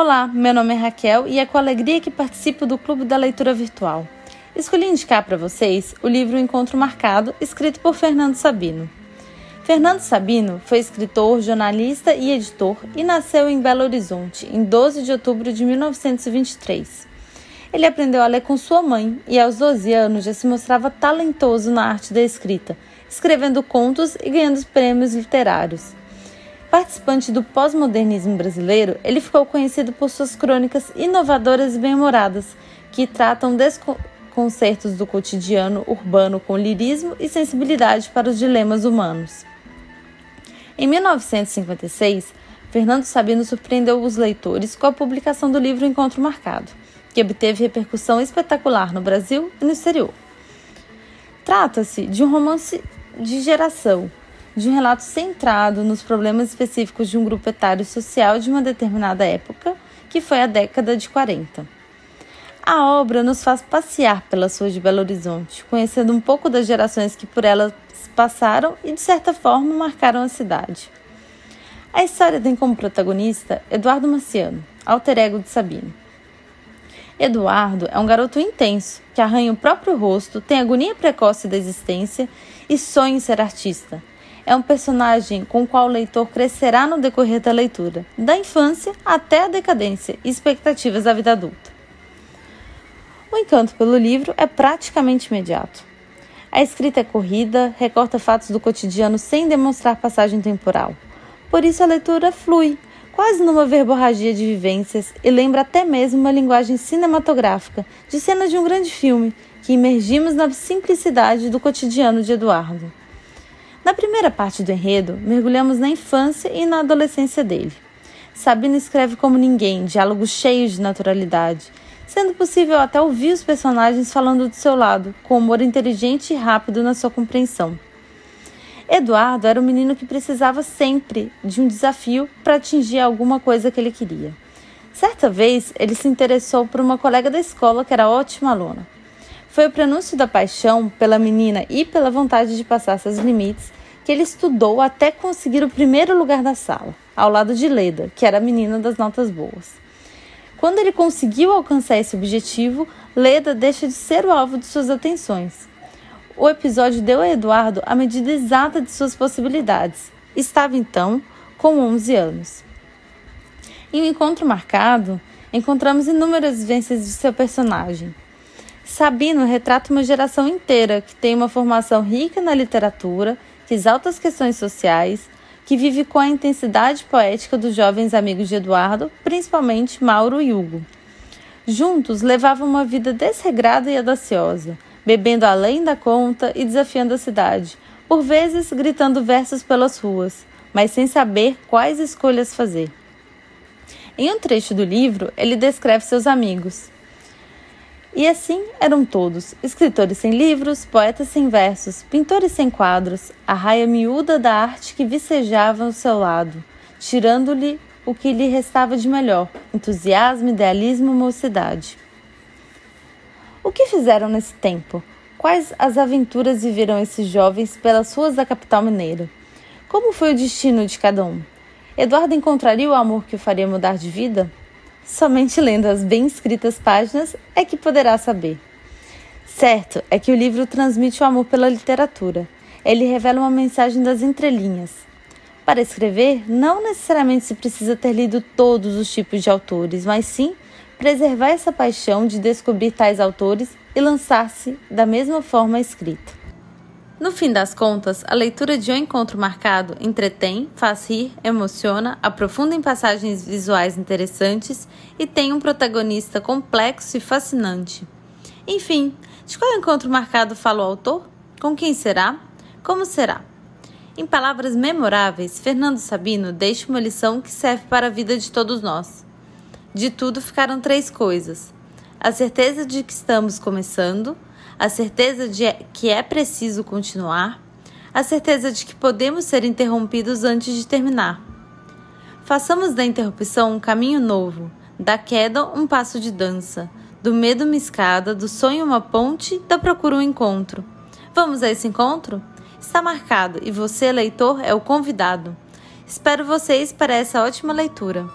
Olá, meu nome é Raquel e é com alegria que participo do Clube da Leitura Virtual. Escolhi indicar para vocês o livro Encontro Marcado, escrito por Fernando Sabino. Fernando Sabino foi escritor, jornalista e editor e nasceu em Belo Horizonte em 12 de outubro de 1923. Ele aprendeu a ler com sua mãe e, aos 12 anos, já se mostrava talentoso na arte da escrita, escrevendo contos e ganhando prêmios literários. Participante do pós-modernismo brasileiro, ele ficou conhecido por suas crônicas inovadoras e bem-humoradas, que tratam desconcertos do cotidiano urbano com lirismo e sensibilidade para os dilemas humanos. Em 1956, Fernando Sabino surpreendeu os leitores com a publicação do livro Encontro Marcado, que obteve repercussão espetacular no Brasil e no exterior. Trata-se de um romance de geração, de um relato centrado nos problemas específicos de um grupo etário social de uma determinada época, que foi a década de 40. A obra nos faz passear pelas ruas de Belo Horizonte, conhecendo um pouco das gerações que por elas passaram e, de certa forma, marcaram a cidade. A história tem como protagonista Eduardo Marciano, alter ego de Sabino. Eduardo é um garoto intenso, que arranha o próprio rosto, tem agonia precoce da existência e sonha em ser artista. É um personagem com o qual o leitor crescerá no decorrer da leitura, da infância até a decadência e expectativas da vida adulta. O encanto pelo livro é praticamente imediato. A escrita é corrida, recorta fatos do cotidiano sem demonstrar passagem temporal. Por isso a leitura flui, quase numa verborragia de vivências e lembra até mesmo uma linguagem cinematográfica, de cenas de um grande filme, que imergimos na simplicidade do cotidiano de Eduardo. Na primeira parte do enredo, mergulhamos na infância e na adolescência dele. Sabina escreve como ninguém, diálogos cheios de naturalidade, sendo possível até ouvir os personagens falando do seu lado, com humor inteligente e rápido na sua compreensão. Eduardo era um menino que precisava sempre de um desafio para atingir alguma coisa que ele queria. Certa vez, ele se interessou por uma colega da escola que era ótima aluna. Foi o prenúncio da paixão pela menina e pela vontade de passar seus limites que ele estudou até conseguir o primeiro lugar da sala, ao lado de Leda, que era a menina das notas boas. Quando ele conseguiu alcançar esse objetivo, Leda deixa de ser o alvo de suas atenções o episódio deu a Eduardo a medida exata de suas possibilidades. Estava então com 11 anos. Em um encontro marcado, encontramos inúmeras vivências de seu personagem. Sabino retrata uma geração inteira que tem uma formação rica na literatura, que exalta as questões sociais, que vive com a intensidade poética dos jovens amigos de Eduardo, principalmente Mauro e Hugo. Juntos levavam uma vida desregrada e audaciosa, bebendo além da conta e desafiando a cidade, por vezes gritando versos pelas ruas, mas sem saber quais escolhas fazer. Em um trecho do livro, ele descreve seus amigos. E assim eram todos: escritores sem livros, poetas sem versos, pintores sem quadros, a raia miúda da arte que vicejava ao seu lado, tirando-lhe o que lhe restava de melhor: entusiasmo, idealismo, mocidade. O que fizeram nesse tempo? Quais as aventuras viveram esses jovens pelas ruas da capital mineira? Como foi o destino de cada um? Eduardo encontraria o amor que o faria mudar de vida? Somente lendo as bem escritas páginas é que poderá saber. Certo é que o livro transmite o amor pela literatura. Ele revela uma mensagem das entrelinhas. Para escrever, não necessariamente se precisa ter lido todos os tipos de autores, mas sim preservar essa paixão de descobrir tais autores e lançar-se da mesma forma escrita. No fim das contas, a leitura de Um Encontro Marcado entretém, faz rir, emociona, aprofunda em passagens visuais interessantes e tem um protagonista complexo e fascinante. Enfim, de qual encontro marcado fala o autor? Com quem será? Como será? Em palavras memoráveis, Fernando Sabino deixa uma lição que serve para a vida de todos nós. De tudo ficaram três coisas: a certeza de que estamos começando, a certeza de que é preciso continuar, a certeza de que podemos ser interrompidos antes de terminar. Façamos da interrupção um caminho novo, da queda um passo de dança, do medo uma escada, do sonho uma ponte, da procura um encontro. Vamos a esse encontro? Está marcado e você, leitor, é o convidado. Espero vocês para essa ótima leitura.